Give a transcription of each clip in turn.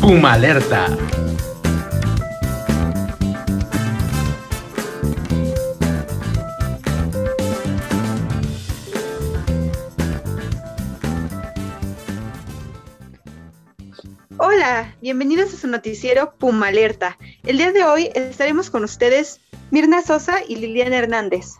Puma Alerta. Bienvenidos a su noticiero Puma Alerta. El día de hoy estaremos con ustedes Mirna Sosa y Liliana Hernández.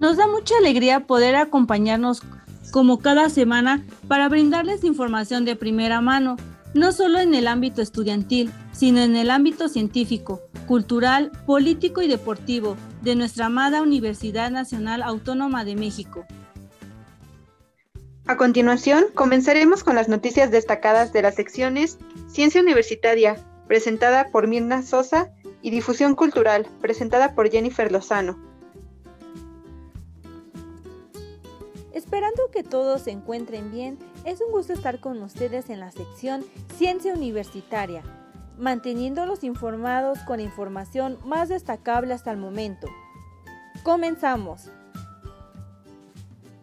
Nos da mucha alegría poder acompañarnos como cada semana para brindarles información de primera mano no solo en el ámbito estudiantil, sino en el ámbito científico, cultural, político y deportivo de nuestra amada Universidad Nacional Autónoma de México. A continuación, comenzaremos con las noticias destacadas de las secciones Ciencia Universitaria, presentada por Mirna Sosa, y Difusión Cultural, presentada por Jennifer Lozano. Esperando que todos se encuentren bien, es un gusto estar con ustedes en la sección Ciencia Universitaria, manteniéndolos informados con información más destacable hasta el momento. Comenzamos.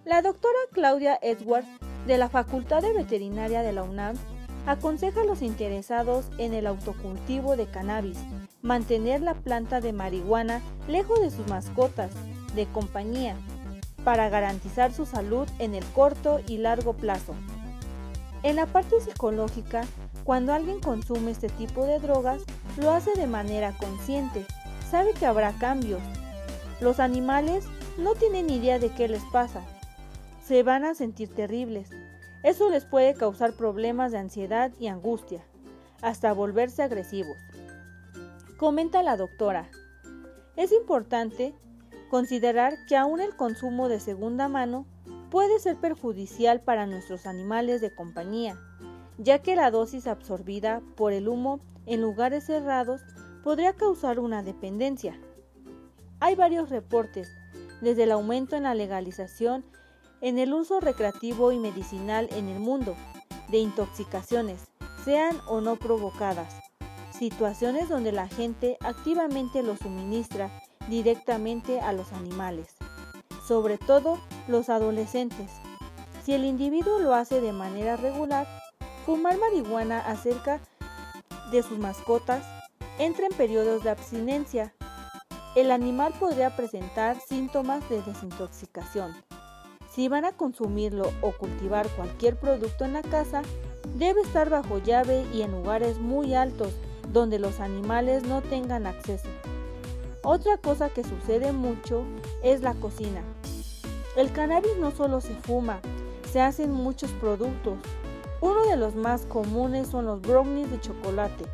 La doctora Claudia Edwards, de la Facultad de Veterinaria de la UNAM, aconseja a los interesados en el autocultivo de cannabis mantener la planta de marihuana lejos de sus mascotas de compañía para garantizar su salud en el corto y largo plazo. En la parte psicológica, cuando alguien consume este tipo de drogas, lo hace de manera consciente, sabe que habrá cambios. Los animales no tienen idea de qué les pasa. Se van a sentir terribles. Eso les puede causar problemas de ansiedad y angustia, hasta volverse agresivos. Comenta la doctora. Es importante considerar que aún el consumo de segunda mano puede ser perjudicial para nuestros animales de compañía, ya que la dosis absorbida por el humo en lugares cerrados podría causar una dependencia. Hay varios reportes, desde el aumento en la legalización en el uso recreativo y medicinal en el mundo, de intoxicaciones, sean o no provocadas, situaciones donde la gente activamente lo suministra directamente a los animales, sobre todo los adolescentes. Si el individuo lo hace de manera regular, fumar marihuana acerca de sus mascotas entra en periodos de abstinencia. El animal podría presentar síntomas de desintoxicación. Si van a consumirlo o cultivar cualquier producto en la casa, debe estar bajo llave y en lugares muy altos donde los animales no tengan acceso. Otra cosa que sucede mucho es la cocina. El cannabis no solo se fuma, se hacen muchos productos. Uno de los más comunes son los brownies de chocolate.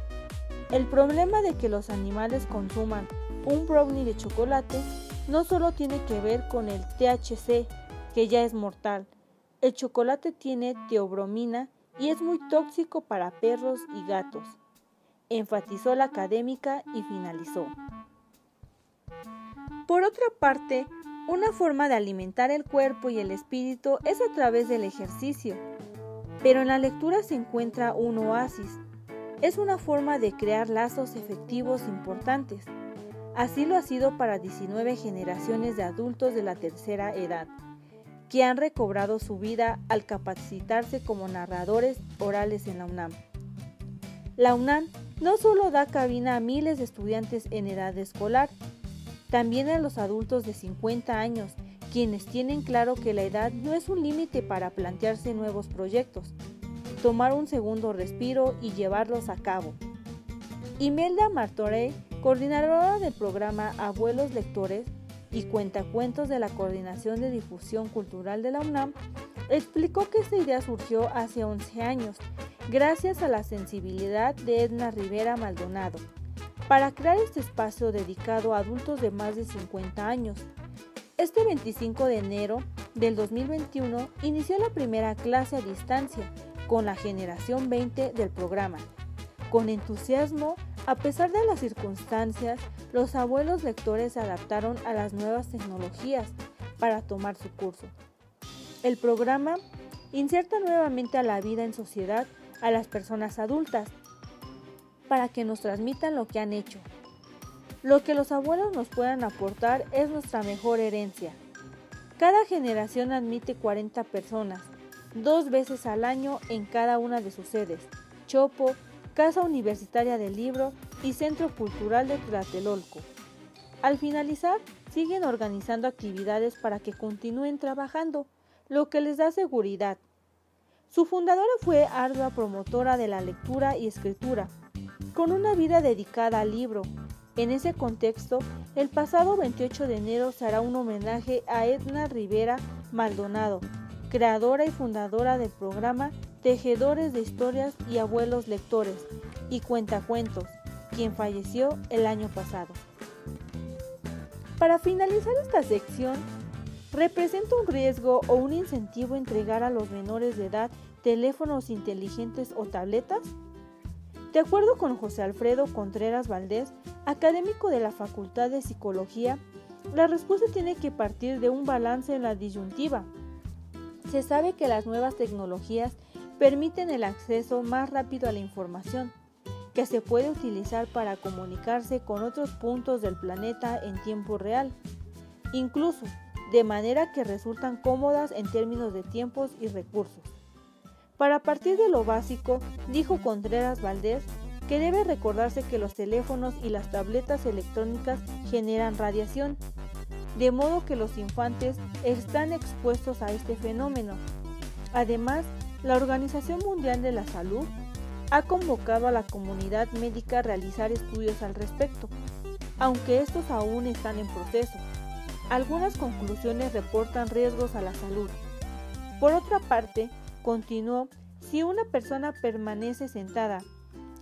El problema de que los animales consuman un brownie de chocolate no solo tiene que ver con el THC, que ya es mortal. El chocolate tiene teobromina y es muy tóxico para perros y gatos, enfatizó la académica y finalizó. Por otra parte, una forma de alimentar el cuerpo y el espíritu es a través del ejercicio. Pero en la lectura se encuentra un oasis. Es una forma de crear lazos efectivos importantes. Así lo ha sido para 19 generaciones de adultos de la tercera edad, que han recobrado su vida al capacitarse como narradores orales en la UNAM. La UNAM no solo da cabina a miles de estudiantes en edad escolar, también a los adultos de 50 años, quienes tienen claro que la edad no es un límite para plantearse nuevos proyectos, tomar un segundo respiro y llevarlos a cabo. Imelda Martorey, coordinadora del programa Abuelos Lectores y cuentacuentos de la Coordinación de Difusión Cultural de la UNAM, explicó que esta idea surgió hace 11 años, gracias a la sensibilidad de Edna Rivera Maldonado, para crear este espacio dedicado a adultos de más de 50 años. Este 25 de enero del 2021 inició la primera clase a distancia con la generación 20 del programa. Con entusiasmo, a pesar de las circunstancias, los abuelos lectores se adaptaron a las nuevas tecnologías para tomar su curso. El programa inserta nuevamente a la vida en sociedad a las personas adultas para que nos transmitan lo que han hecho. Lo que los abuelos nos puedan aportar es nuestra mejor herencia. Cada generación admite 40 personas, dos veces al año en cada una de sus sedes, Chopo, Casa Universitaria del Libro y Centro Cultural de Tlatelolco. Al finalizar, siguen organizando actividades para que continúen trabajando, lo que les da seguridad. Su fundadora fue ardua promotora de la lectura y escritura, con una vida dedicada al libro. En ese contexto, el pasado 28 de enero se hará un homenaje a Edna Rivera Maldonado, creadora y fundadora del programa Tejedores de Historias y Abuelos Lectores y Cuentacuentos, quien falleció el año pasado. Para finalizar esta sección, ¿representa un riesgo o un incentivo entregar a los menores de edad teléfonos inteligentes o tabletas? De acuerdo con José Alfredo Contreras Valdés, académico de la Facultad de Psicología, la respuesta tiene que partir de un balance en la disyuntiva se sabe que las nuevas tecnologías permiten el acceso más rápido a la información, que se puede utilizar para comunicarse con otros puntos del planeta en tiempo real, incluso de manera que resultan cómodas en términos de tiempos y recursos. Para partir de lo básico, dijo Contreras Valdés, que debe recordarse que los teléfonos y las tabletas electrónicas generan radiación de modo que los infantes están expuestos a este fenómeno. Además, la Organización Mundial de la Salud ha convocado a la comunidad médica a realizar estudios al respecto, aunque estos aún están en proceso. Algunas conclusiones reportan riesgos a la salud. Por otra parte, continuó, si una persona permanece sentada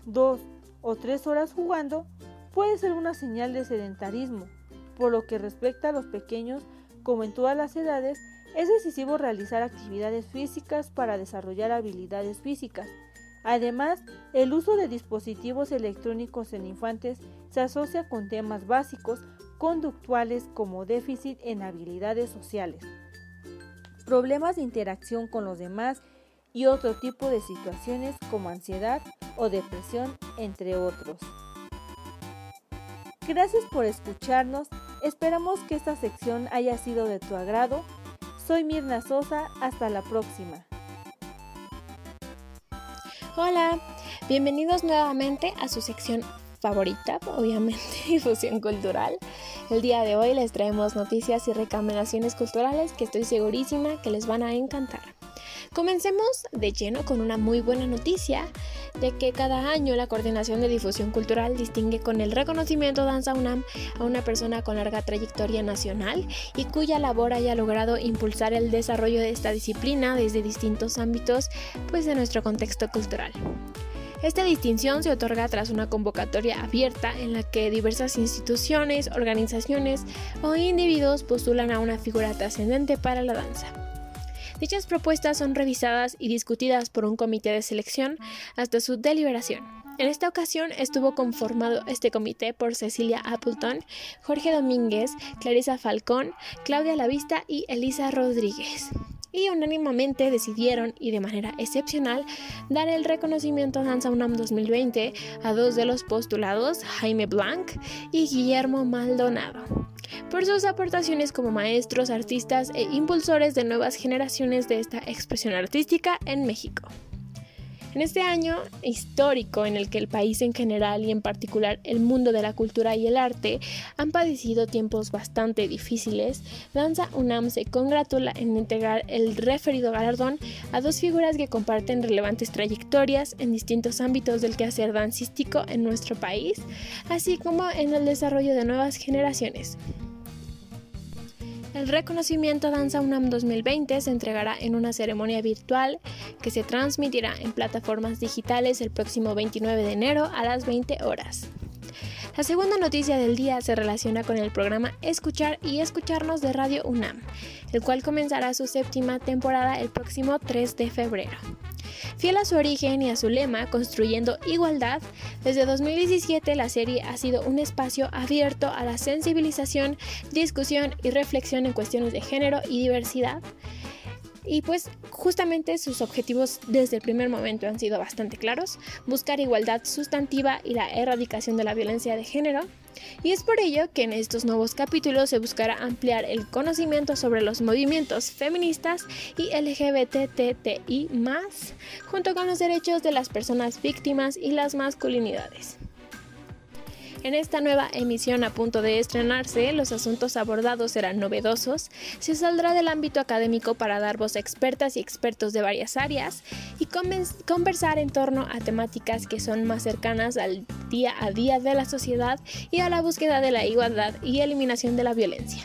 dos o tres horas jugando, puede ser una señal de sedentarismo por lo que respecta a los pequeños, como en todas las edades, es decisivo realizar actividades físicas para desarrollar habilidades físicas. Además, el uso de dispositivos electrónicos en infantes se asocia con temas básicos conductuales como déficit en habilidades sociales, problemas de interacción con los demás y otro tipo de situaciones como ansiedad o depresión, entre otros. Gracias por escucharnos Esperamos que esta sección haya sido de tu agrado. Soy Mirna Sosa, hasta la próxima. Hola, bienvenidos nuevamente a su sección favorita, obviamente, difusión cultural. El día de hoy les traemos noticias y recomendaciones culturales que estoy segurísima que les van a encantar. Comencemos de lleno con una muy buena noticia de que cada año la Coordinación de Difusión Cultural distingue con el reconocimiento Danza UNAM a una persona con larga trayectoria nacional y cuya labor haya logrado impulsar el desarrollo de esta disciplina desde distintos ámbitos pues de nuestro contexto cultural. Esta distinción se otorga tras una convocatoria abierta en la que diversas instituciones, organizaciones o individuos postulan a una figura trascendente para la danza. Dichas propuestas son revisadas y discutidas por un comité de selección hasta su deliberación. En esta ocasión estuvo conformado este comité por Cecilia Appleton, Jorge Domínguez, Clarisa Falcón, Claudia Lavista y Elisa Rodríguez y unánimamente decidieron y de manera excepcional dar el reconocimiento a Danza UNAM 2020 a dos de los postulados, Jaime Blanc y Guillermo Maldonado por sus aportaciones como maestros, artistas e impulsores de nuevas generaciones de esta expresión artística en México. En este año histórico en el que el país en general y en particular el mundo de la cultura y el arte han padecido tiempos bastante difíciles, Danza UNAM se congratula en integrar el referido galardón a dos figuras que comparten relevantes trayectorias en distintos ámbitos del quehacer dancístico en nuestro país, así como en el desarrollo de nuevas generaciones. El reconocimiento Danza UNAM 2020 se entregará en una ceremonia virtual que se transmitirá en plataformas digitales el próximo 29 de enero a las 20 horas. La segunda noticia del día se relaciona con el programa Escuchar y Escucharnos de Radio UNAM, el cual comenzará su séptima temporada el próximo 3 de febrero. Fiel a su origen y a su lema, Construyendo Igualdad, desde 2017 la serie ha sido un espacio abierto a la sensibilización, discusión y reflexión en cuestiones de género y diversidad. Y pues justamente sus objetivos desde el primer momento han sido bastante claros, buscar igualdad sustantiva y la erradicación de la violencia de género, y es por ello que en estos nuevos capítulos se buscará ampliar el conocimiento sobre los movimientos feministas y LGBTTI, junto con los derechos de las personas víctimas y las masculinidades. En esta nueva emisión a punto de estrenarse, los asuntos abordados serán novedosos, se saldrá del ámbito académico para dar voz a expertas y expertos de varias áreas y conversar en torno a temáticas que son más cercanas al día a día de la sociedad y a la búsqueda de la igualdad y eliminación de la violencia.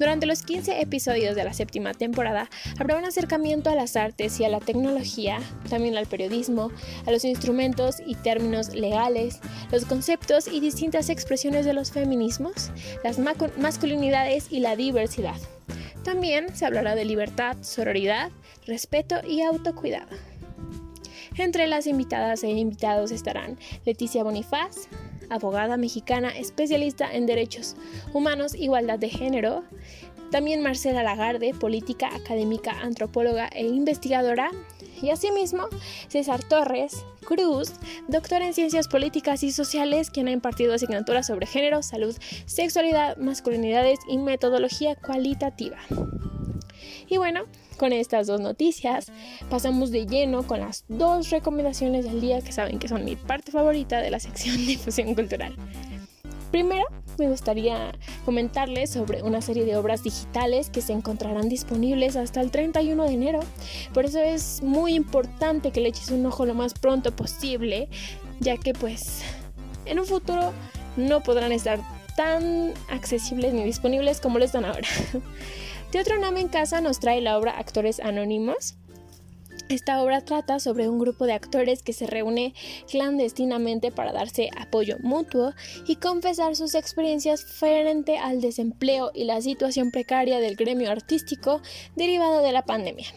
Durante los 15 episodios de la séptima temporada habrá un acercamiento a las artes y a la tecnología, también al periodismo, a los instrumentos y términos legales, los conceptos y distintas expresiones de los feminismos, las masculinidades y la diversidad. También se hablará de libertad, sororidad, respeto y autocuidado. Entre las invitadas e invitados estarán Leticia Bonifaz, abogada mexicana especialista en derechos humanos, igualdad de género. También Marcela Lagarde, política, académica, antropóloga e investigadora. Y asimismo, César Torres Cruz, doctor en ciencias políticas y sociales, quien ha impartido asignaturas sobre género, salud, sexualidad, masculinidades y metodología cualitativa. Y bueno, con estas dos noticias, pasamos de lleno con las dos recomendaciones del día que saben que son mi parte favorita de la sección de difusión cultural. Primero, me gustaría comentarles sobre una serie de obras digitales que se encontrarán disponibles hasta el 31 de enero. Por eso es muy importante que le eches un ojo lo más pronto posible, ya que pues en un futuro no podrán estar tan accesibles ni disponibles como lo están ahora. Teatro Nam en Casa nos trae la obra Actores Anónimos. Esta obra trata sobre un grupo de actores que se reúne clandestinamente para darse apoyo mutuo y confesar sus experiencias frente al desempleo y la situación precaria del gremio artístico derivado de la pandemia.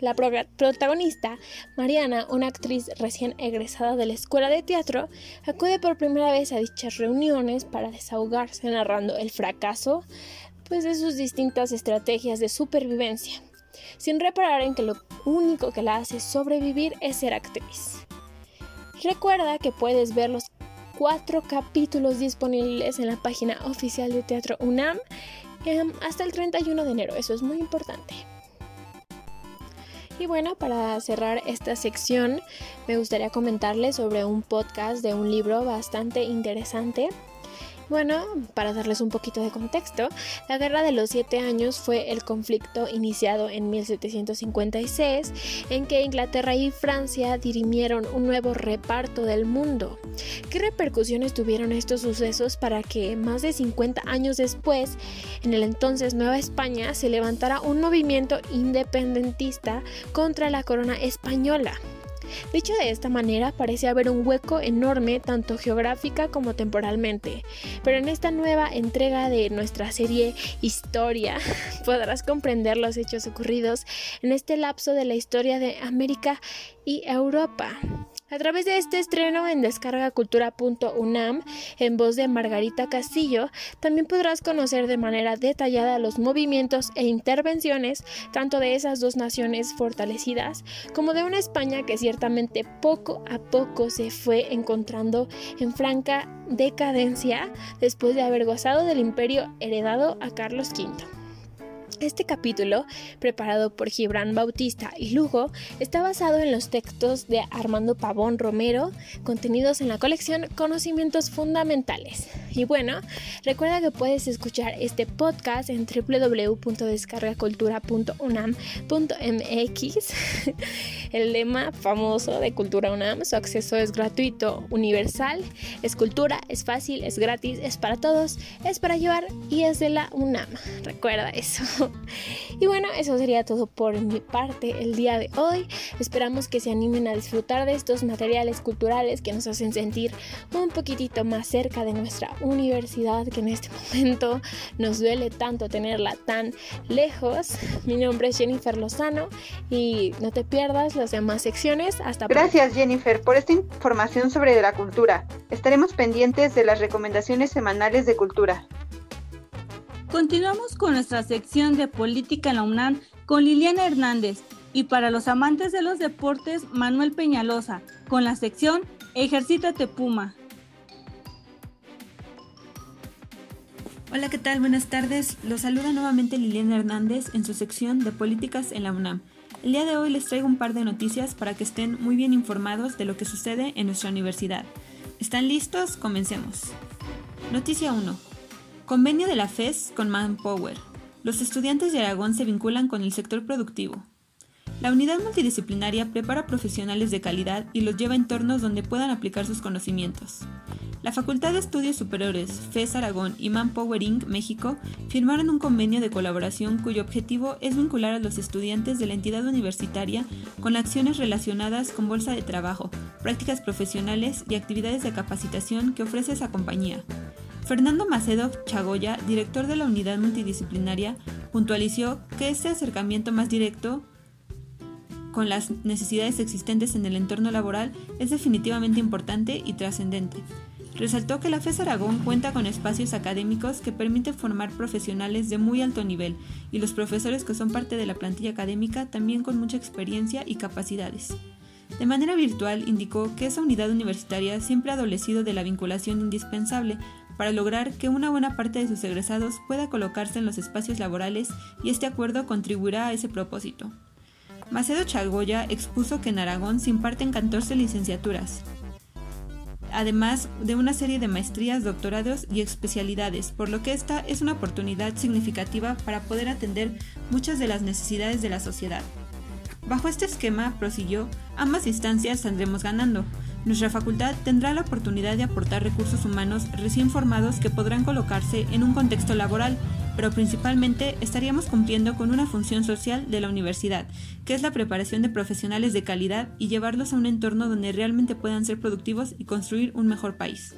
La protagonista, Mariana, una actriz recién egresada de la escuela de teatro, acude por primera vez a dichas reuniones para desahogarse narrando el fracaso pues de sus distintas estrategias de supervivencia, sin reparar en que lo único que la hace sobrevivir es ser actriz. Recuerda que puedes ver los cuatro capítulos disponibles en la página oficial de Teatro UNAM em, hasta el 31 de enero, eso es muy importante. Y bueno, para cerrar esta sección, me gustaría comentarles sobre un podcast de un libro bastante interesante bueno, para darles un poquito de contexto, la Guerra de los Siete Años fue el conflicto iniciado en 1756 en que Inglaterra y Francia dirimieron un nuevo reparto del mundo. ¿Qué repercusiones tuvieron estos sucesos para que más de 50 años después, en el entonces Nueva España, se levantara un movimiento independentista contra la corona española? Dicho de esta manera, parece haber un hueco enorme tanto geográfica como temporalmente, pero en esta nueva entrega de nuestra serie Historia podrás comprender los hechos ocurridos en este lapso de la historia de América y Europa. A través de este estreno en descargacultura.unam, en voz de Margarita Castillo, también podrás conocer de manera detallada los movimientos e intervenciones tanto de esas dos naciones fortalecidas como de una España que ciertamente poco a poco se fue encontrando en franca decadencia después de haber gozado del imperio heredado a Carlos V. Este capítulo, preparado por Gibran Bautista y Lugo, está basado en los textos de Armando Pavón Romero, contenidos en la colección Conocimientos Fundamentales. Y bueno, recuerda que puedes escuchar este podcast en www.descargacultura.unam.mx. El lema famoso de Cultura UNAM, su acceso es gratuito, universal, es cultura, es fácil, es gratis, es para todos, es para llevar y es de la UNAM. Recuerda eso. Y bueno, eso sería todo por mi parte el día de hoy. Esperamos que se animen a disfrutar de estos materiales culturales que nos hacen sentir un poquitito más cerca de nuestra universidad, que en este momento nos duele tanto tenerla tan lejos. Mi nombre es Jennifer Lozano y no te pierdas las demás secciones. Hasta Gracias Jennifer por esta información sobre la cultura. Estaremos pendientes de las recomendaciones semanales de cultura. Continuamos con nuestra sección de política en la UNAM con Liliana Hernández y para los amantes de los deportes, Manuel Peñalosa, con la sección Ejercítate Puma. Hola, ¿qué tal? Buenas tardes. Los saluda nuevamente Liliana Hernández en su sección de Políticas en la UNAM. El día de hoy les traigo un par de noticias para que estén muy bien informados de lo que sucede en nuestra universidad. ¿Están listos? Comencemos. Noticia 1. Convenio de la FES con Manpower. Los estudiantes de Aragón se vinculan con el sector productivo. La unidad multidisciplinaria prepara profesionales de calidad y los lleva a entornos donde puedan aplicar sus conocimientos. La Facultad de Estudios Superiores, FES Aragón y Manpower Inc. México firmaron un convenio de colaboración cuyo objetivo es vincular a los estudiantes de la entidad universitaria con acciones relacionadas con bolsa de trabajo, prácticas profesionales y actividades de capacitación que ofrece esa compañía. Fernando Macedo Chagoya, director de la unidad multidisciplinaria, puntualizó que este acercamiento más directo con las necesidades existentes en el entorno laboral es definitivamente importante y trascendente. Resaltó que la FES Aragón cuenta con espacios académicos que permiten formar profesionales de muy alto nivel y los profesores que son parte de la plantilla académica también con mucha experiencia y capacidades. De manera virtual indicó que esa unidad universitaria siempre ha adolecido de la vinculación indispensable para lograr que una buena parte de sus egresados pueda colocarse en los espacios laborales y este acuerdo contribuirá a ese propósito. Macedo Chagoya expuso que en Aragón se imparten 14 licenciaturas, además de una serie de maestrías, doctorados y especialidades, por lo que esta es una oportunidad significativa para poder atender muchas de las necesidades de la sociedad. Bajo este esquema, prosiguió, ambas instancias saldremos ganando, nuestra facultad tendrá la oportunidad de aportar recursos humanos recién formados que podrán colocarse en un contexto laboral, pero principalmente estaríamos cumpliendo con una función social de la universidad, que es la preparación de profesionales de calidad y llevarlos a un entorno donde realmente puedan ser productivos y construir un mejor país.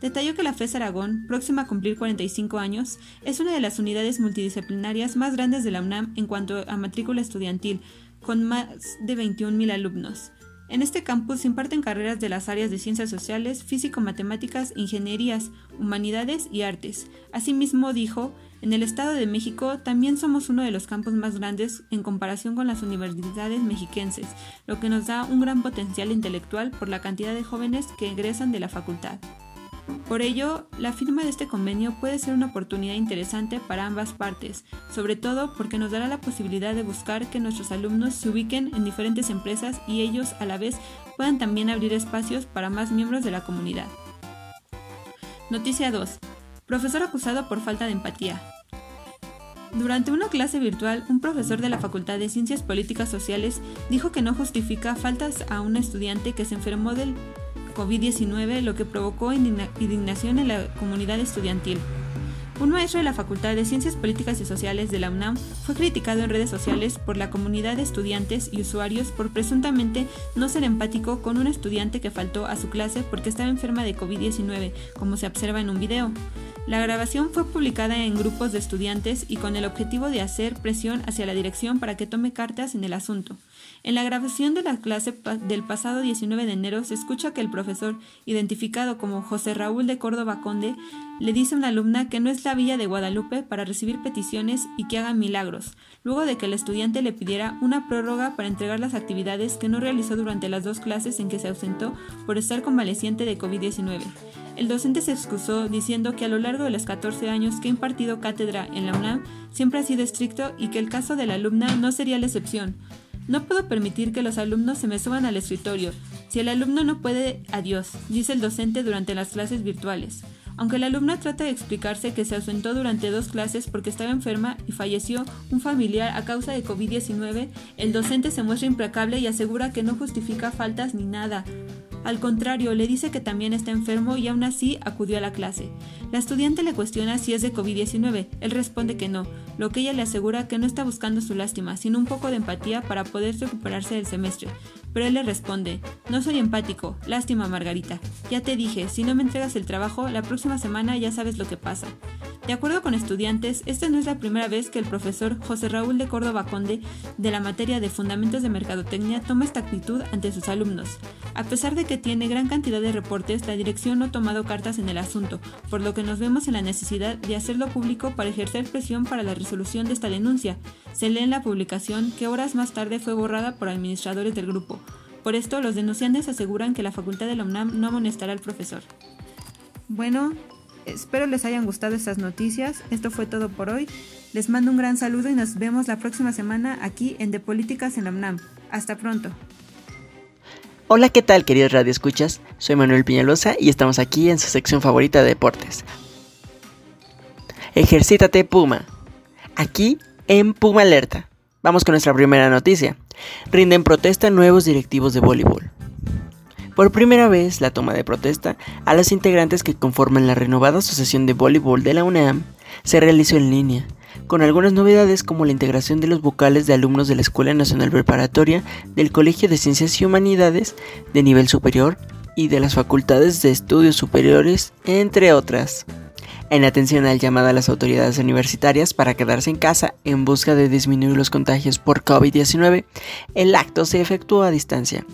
Detalló que la FES Aragón, próxima a cumplir 45 años, es una de las unidades multidisciplinarias más grandes de la UNAM en cuanto a matrícula estudiantil, con más de 21.000 alumnos. En este campus se imparten carreras de las áreas de ciencias sociales, físico-matemáticas, ingenierías, humanidades y artes. Asimismo, dijo, en el Estado de México también somos uno de los campus más grandes en comparación con las universidades mexiquenses, lo que nos da un gran potencial intelectual por la cantidad de jóvenes que egresan de la facultad. Por ello, la firma de este convenio puede ser una oportunidad interesante para ambas partes, sobre todo porque nos dará la posibilidad de buscar que nuestros alumnos se ubiquen en diferentes empresas y ellos a la vez puedan también abrir espacios para más miembros de la comunidad. Noticia 2. Profesor acusado por falta de empatía. Durante una clase virtual, un profesor de la Facultad de Ciencias Políticas Sociales dijo que no justifica faltas a un estudiante que se enfermó del COVID-19, lo que provocó indignación en la comunidad estudiantil. Un maestro de la Facultad de Ciencias Políticas y Sociales de la UNAM fue criticado en redes sociales por la comunidad de estudiantes y usuarios por presuntamente no ser empático con un estudiante que faltó a su clase porque estaba enferma de COVID-19, como se observa en un video. La grabación fue publicada en grupos de estudiantes y con el objetivo de hacer presión hacia la dirección para que tome cartas en el asunto. En la grabación de la clase del pasado 19 de enero se escucha que el profesor, identificado como José Raúl de Córdoba Conde, le dice a una alumna que no es la villa de Guadalupe para recibir peticiones y que haga milagros, luego de que el estudiante le pidiera una prórroga para entregar las actividades que no realizó durante las dos clases en que se ausentó por estar convaleciente de COVID-19. El docente se excusó diciendo que a lo largo de los 14 años que ha impartido cátedra en la UNAM siempre ha sido estricto y que el caso de la alumna no sería la excepción. No puedo permitir que los alumnos se me suban al escritorio. Si el alumno no puede, adiós, dice el docente durante las clases virtuales. Aunque la alumna trata de explicarse que se ausentó durante dos clases porque estaba enferma y falleció un familiar a causa de COVID-19, el docente se muestra implacable y asegura que no justifica faltas ni nada. Al contrario, le dice que también está enfermo y aún así acudió a la clase. La estudiante le cuestiona si es de COVID-19. Él responde que no, lo que ella le asegura que no está buscando su lástima, sino un poco de empatía para poder recuperarse del semestre. Pero él le responde, no soy empático, lástima Margarita. Ya te dije, si no me entregas el trabajo, la próxima semana ya sabes lo que pasa. De acuerdo con estudiantes, esta no es la primera vez que el profesor José Raúl de Córdoba Conde de la materia de Fundamentos de Mercadotecnia toma esta actitud ante sus alumnos. A pesar de que tiene gran cantidad de reportes, la dirección no ha tomado cartas en el asunto, por lo que nos vemos en la necesidad de hacerlo público para ejercer presión para la resolución de esta denuncia. Se lee en la publicación que horas más tarde fue borrada por administradores del grupo. Por esto, los denunciantes aseguran que la facultad de la UNAM no amonestará al profesor. Bueno, Espero les hayan gustado estas noticias. Esto fue todo por hoy. Les mando un gran saludo y nos vemos la próxima semana aquí en De Políticas en la UNAM. Hasta pronto. Hola, ¿qué tal queridos radioescuchas? Soy Manuel Piñalosa y estamos aquí en su sección favorita de deportes. Ejercítate Puma. Aquí en Puma Alerta. Vamos con nuestra primera noticia. Rinden protesta nuevos directivos de voleibol. Por primera vez, la toma de protesta a los integrantes que conforman la renovada Asociación de Voleibol de la UNAM se realizó en línea, con algunas novedades como la integración de los vocales de alumnos de la Escuela Nacional Preparatoria, del Colegio de Ciencias y Humanidades de nivel superior y de las facultades de estudios superiores, entre otras en atención al llamado a las autoridades universitarias para quedarse en casa en busca de disminuir los contagios por COVID-19, el acto se efectuó a distancia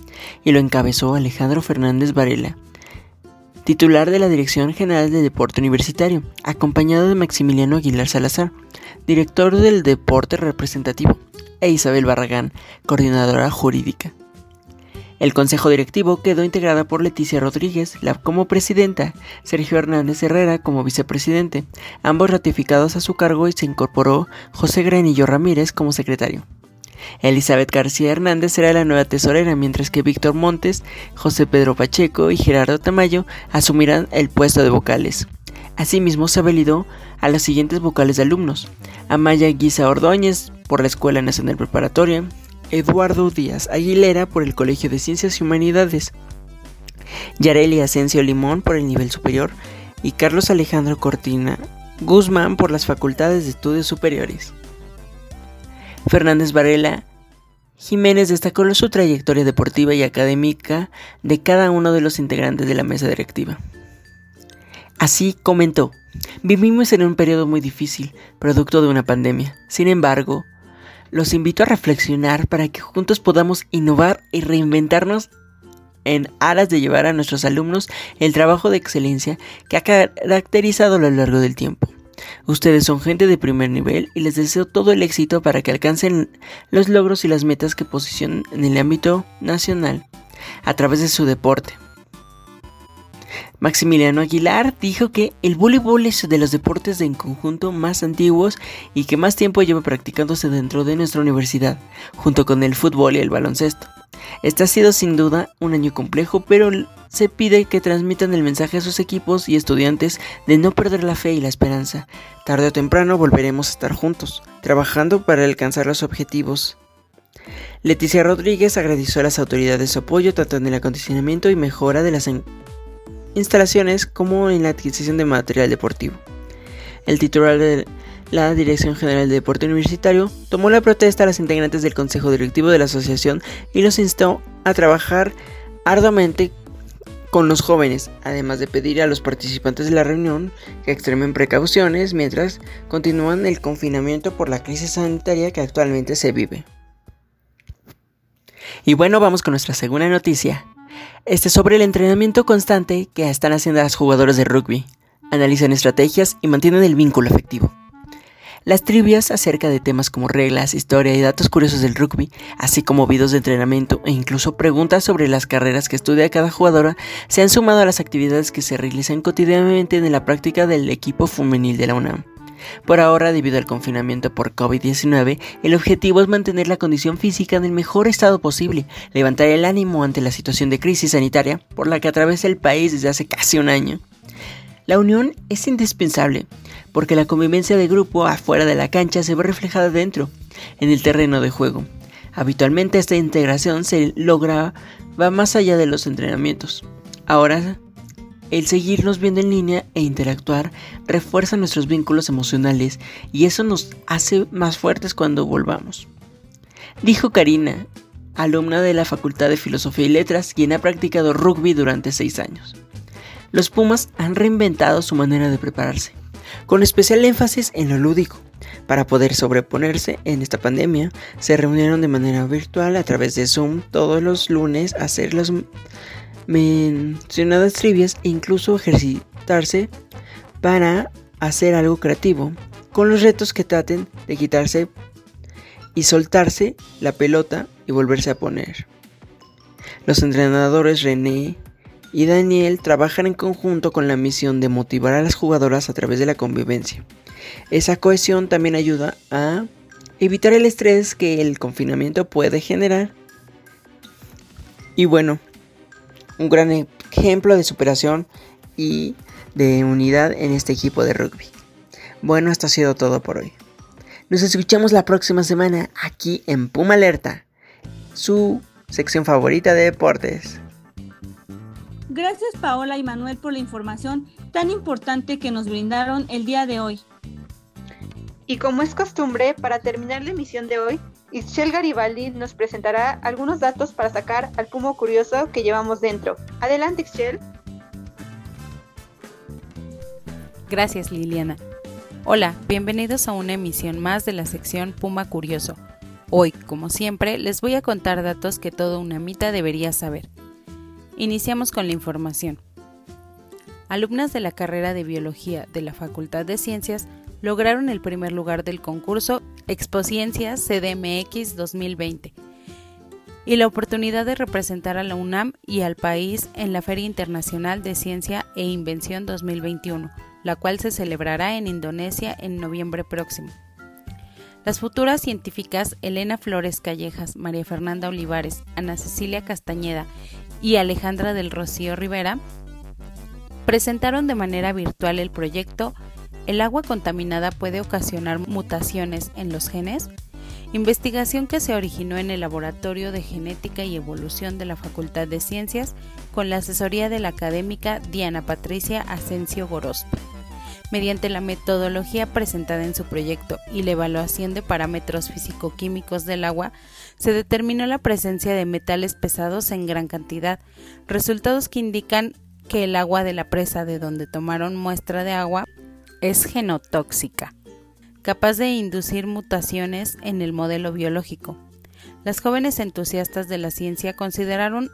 y lo encabezó Alejandro Fernández Varela, titular de la Dirección General de Deporte Universitario, acompañado de Maximiliano Aguilar Salazar, director del Deporte Representativo, e Isabel Barragán, coordinadora jurídica. El consejo directivo quedó integrada por Leticia Rodríguez como presidenta, Sergio Hernández Herrera como vicepresidente, ambos ratificados a su cargo y se incorporó José Granillo Ramírez como secretario. Elizabeth García Hernández será la nueva tesorera, mientras que Víctor Montes, José Pedro Pacheco y Gerardo Tamayo asumirán el puesto de vocales. Asimismo, se validó a los siguientes vocales de alumnos: Amaya Guisa Ordóñez por la Escuela Nacional Preparatoria, Eduardo Díaz Aguilera por el Colegio de Ciencias y Humanidades, Yareli Asensio Limón por el nivel superior y Carlos Alejandro Cortina Guzmán por las facultades de estudios superiores. Fernández Varela Jiménez destacó su trayectoria deportiva y académica de cada uno de los integrantes de la mesa directiva. Así comentó, vivimos en un periodo muy difícil, producto de una pandemia. Sin embargo, los invito a reflexionar para que juntos podamos innovar y reinventarnos en aras de llevar a nuestros alumnos el trabajo de excelencia que ha caracterizado a lo largo del tiempo. Ustedes son gente de primer nivel y les deseo todo el éxito para que alcancen los logros y las metas que posicionan en el ámbito nacional a través de su deporte. Maximiliano Aguilar dijo que el voleibol es de los deportes en conjunto más antiguos y que más tiempo lleva practicándose dentro de nuestra universidad, junto con el fútbol y el baloncesto. Este ha sido sin duda un año complejo, pero se pide que transmitan el mensaje a sus equipos y estudiantes de no perder la fe y la esperanza. Tarde o temprano volveremos a estar juntos, trabajando para alcanzar los objetivos. Leticia Rodríguez agradeció a las autoridades su apoyo tanto en el acondicionamiento y mejora de las instalaciones como en la adquisición de material deportivo. El titular de la Dirección General de Deporte Universitario tomó la protesta a los integrantes del Consejo Directivo de la Asociación y los instó a trabajar arduamente con los jóvenes, además de pedir a los participantes de la reunión que extremen precauciones mientras continúan el confinamiento por la crisis sanitaria que actualmente se vive. Y bueno, vamos con nuestra segunda noticia. Este sobre el entrenamiento constante que están haciendo las jugadoras de rugby. Analizan estrategias y mantienen el vínculo afectivo. Las trivias acerca de temas como reglas, historia y datos curiosos del rugby, así como videos de entrenamiento e incluso preguntas sobre las carreras que estudia cada jugadora, se han sumado a las actividades que se realizan cotidianamente en la práctica del equipo femenil de la UNAM. Por ahora, debido al confinamiento por COVID-19, el objetivo es mantener la condición física en el mejor estado posible, levantar el ánimo ante la situación de crisis sanitaria por la que atraviesa el país desde hace casi un año. La unión es indispensable, porque la convivencia de grupo afuera de la cancha se ve reflejada dentro, en el terreno de juego. Habitualmente esta integración se logra va más allá de los entrenamientos. Ahora el seguirnos viendo en línea e interactuar refuerza nuestros vínculos emocionales y eso nos hace más fuertes cuando volvamos. Dijo Karina, alumna de la Facultad de Filosofía y Letras, quien ha practicado rugby durante seis años. Los Pumas han reinventado su manera de prepararse. con especial énfasis en lo lúdico. Para poder sobreponerse en esta pandemia, se reunieron de manera virtual a través de Zoom todos los lunes a hacer las mencionadas trivias e incluso ejercitarse para hacer algo creativo, con los retos que traten de quitarse y soltarse la pelota y volverse a poner. Los entrenadores René y Daniel trabajan en conjunto con la misión de motivar a las jugadoras a través de la convivencia. Esa cohesión también ayuda a evitar el estrés que el confinamiento puede generar. Y bueno, un gran ejemplo de superación y de unidad en este equipo de rugby. Bueno, esto ha sido todo por hoy. Nos escuchamos la próxima semana aquí en Puma Alerta, su sección favorita de deportes. Gracias Paola y Manuel por la información tan importante que nos brindaron el día de hoy. Y como es costumbre, para terminar la emisión de hoy, Ischel Garibaldi nos presentará algunos datos para sacar al pumo curioso que llevamos dentro. Adelante, Ischel. Gracias, Liliana. Hola, bienvenidos a una emisión más de la sección Puma Curioso. Hoy, como siempre, les voy a contar datos que todo una mita debería saber. Iniciamos con la información. Alumnas de la carrera de Biología de la Facultad de Ciencias lograron el primer lugar del concurso Expociencias CDMX 2020 y la oportunidad de representar a la UNAM y al país en la Feria Internacional de Ciencia e Invención 2021 la cual se celebrará en Indonesia en noviembre próximo. Las futuras científicas Elena Flores Callejas, María Fernanda Olivares, Ana Cecilia Castañeda y Alejandra del Rocío Rivera presentaron de manera virtual el proyecto ¿El agua contaminada puede ocasionar mutaciones en los genes? Investigación que se originó en el Laboratorio de Genética y Evolución de la Facultad de Ciencias con la asesoría de la académica Diana Patricia Asensio Gorospe mediante la metodología presentada en su proyecto y la evaluación de parámetros físico-químicos del agua, se determinó la presencia de metales pesados en gran cantidad, resultados que indican que el agua de la presa de donde tomaron muestra de agua es genotóxica, capaz de inducir mutaciones en el modelo biológico. Las jóvenes entusiastas de la ciencia consideraron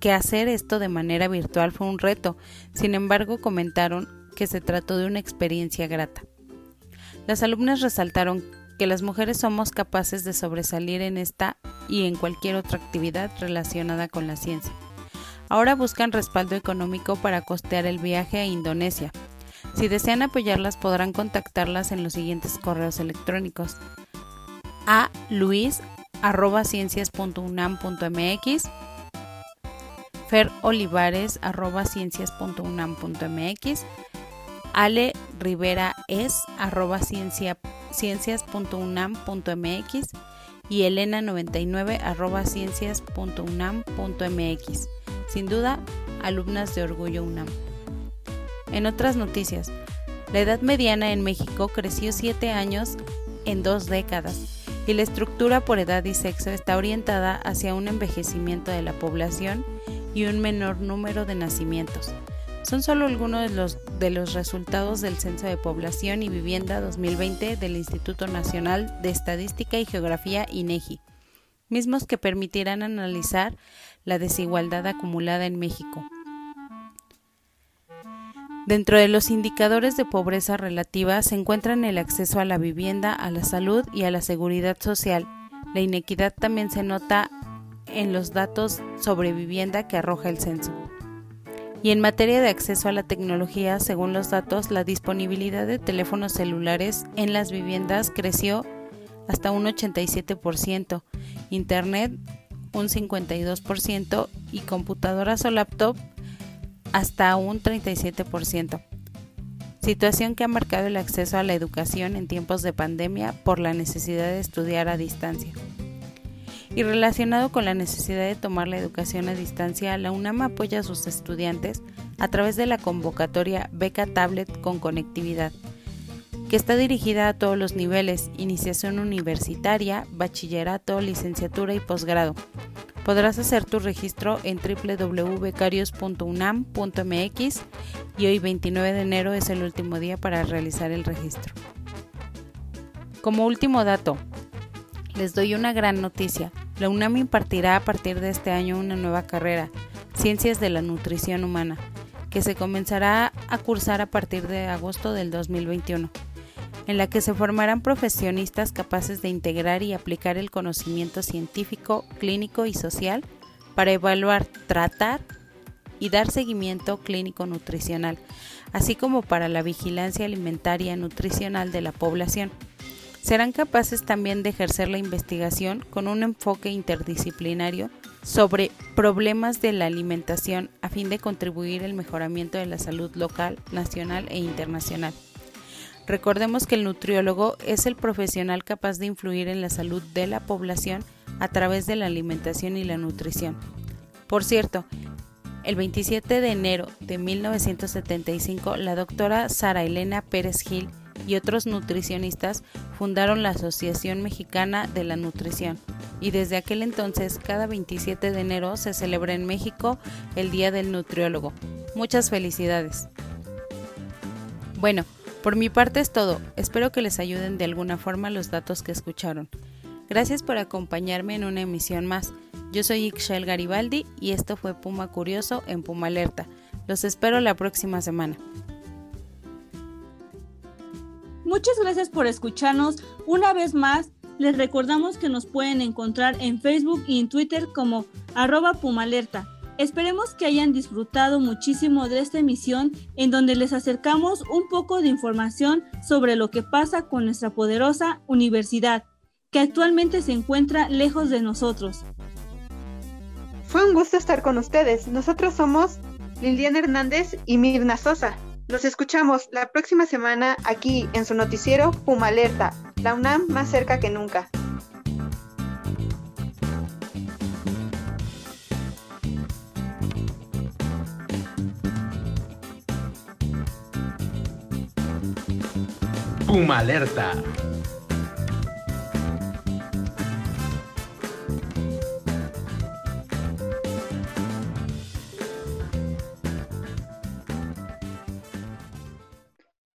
que hacer esto de manera virtual fue un reto, sin embargo comentaron que se trató de una experiencia grata. Las alumnas resaltaron que las mujeres somos capaces de sobresalir en esta y en cualquier otra actividad relacionada con la ciencia. Ahora buscan respaldo económico para costear el viaje a Indonesia. Si desean apoyarlas podrán contactarlas en los siguientes correos electrónicos a luis@ciencias.unam.mx ferolivares@ciencias.unam.mx Ale Rivera es y Elena99 arroba ciencias.unam.mx. Sin duda, alumnas de Orgullo UNAM. En otras noticias, la edad mediana en México creció 7 años en dos décadas y la estructura por edad y sexo está orientada hacia un envejecimiento de la población y un menor número de nacimientos. Son solo algunos de los, de los resultados del Censo de Población y Vivienda 2020 del Instituto Nacional de Estadística y Geografía INEGI, mismos que permitirán analizar la desigualdad acumulada en México. Dentro de los indicadores de pobreza relativa se encuentran el acceso a la vivienda, a la salud y a la seguridad social. La inequidad también se nota en los datos sobre vivienda que arroja el censo. Y en materia de acceso a la tecnología, según los datos, la disponibilidad de teléfonos celulares en las viviendas creció hasta un 87%, Internet un 52% y computadoras o laptop hasta un 37%. Situación que ha marcado el acceso a la educación en tiempos de pandemia por la necesidad de estudiar a distancia. Y relacionado con la necesidad de tomar la educación a distancia, la UNAM apoya a sus estudiantes a través de la convocatoria Beca Tablet con Conectividad, que está dirigida a todos los niveles, iniciación universitaria, bachillerato, licenciatura y posgrado. Podrás hacer tu registro en www.becarios.unam.mx y hoy 29 de enero es el último día para realizar el registro. Como último dato, les doy una gran noticia. La UNAM impartirá a partir de este año una nueva carrera, Ciencias de la Nutrición Humana, que se comenzará a cursar a partir de agosto del 2021 en la que se formarán profesionistas capaces de integrar y aplicar el conocimiento científico, clínico y social para evaluar, tratar y dar seguimiento clínico nutricional, así como para la vigilancia alimentaria nutricional de la población. Serán capaces también de ejercer la investigación con un enfoque interdisciplinario sobre problemas de la alimentación a fin de contribuir al mejoramiento de la salud local, nacional e internacional. Recordemos que el nutriólogo es el profesional capaz de influir en la salud de la población a través de la alimentación y la nutrición. Por cierto, el 27 de enero de 1975, la doctora Sara Elena Pérez Gil y otros nutricionistas fundaron la Asociación Mexicana de la Nutrición y desde aquel entonces cada 27 de enero se celebra en México el Día del Nutriólogo. Muchas felicidades. Bueno, por mi parte es todo, espero que les ayuden de alguna forma los datos que escucharon. Gracias por acompañarme en una emisión más. Yo soy Ixchel Garibaldi y esto fue Puma Curioso en Puma Alerta. Los espero la próxima semana. Muchas gracias por escucharnos. Una vez más, les recordamos que nos pueden encontrar en Facebook y en Twitter como arroba Pumalerta. Esperemos que hayan disfrutado muchísimo de esta emisión en donde les acercamos un poco de información sobre lo que pasa con nuestra poderosa universidad, que actualmente se encuentra lejos de nosotros. Fue un gusto estar con ustedes. Nosotros somos Liliana Hernández y Mirna Sosa. Los escuchamos la próxima semana aquí en su noticiero Puma Alerta, la UNAM más cerca que nunca. Puma Alerta.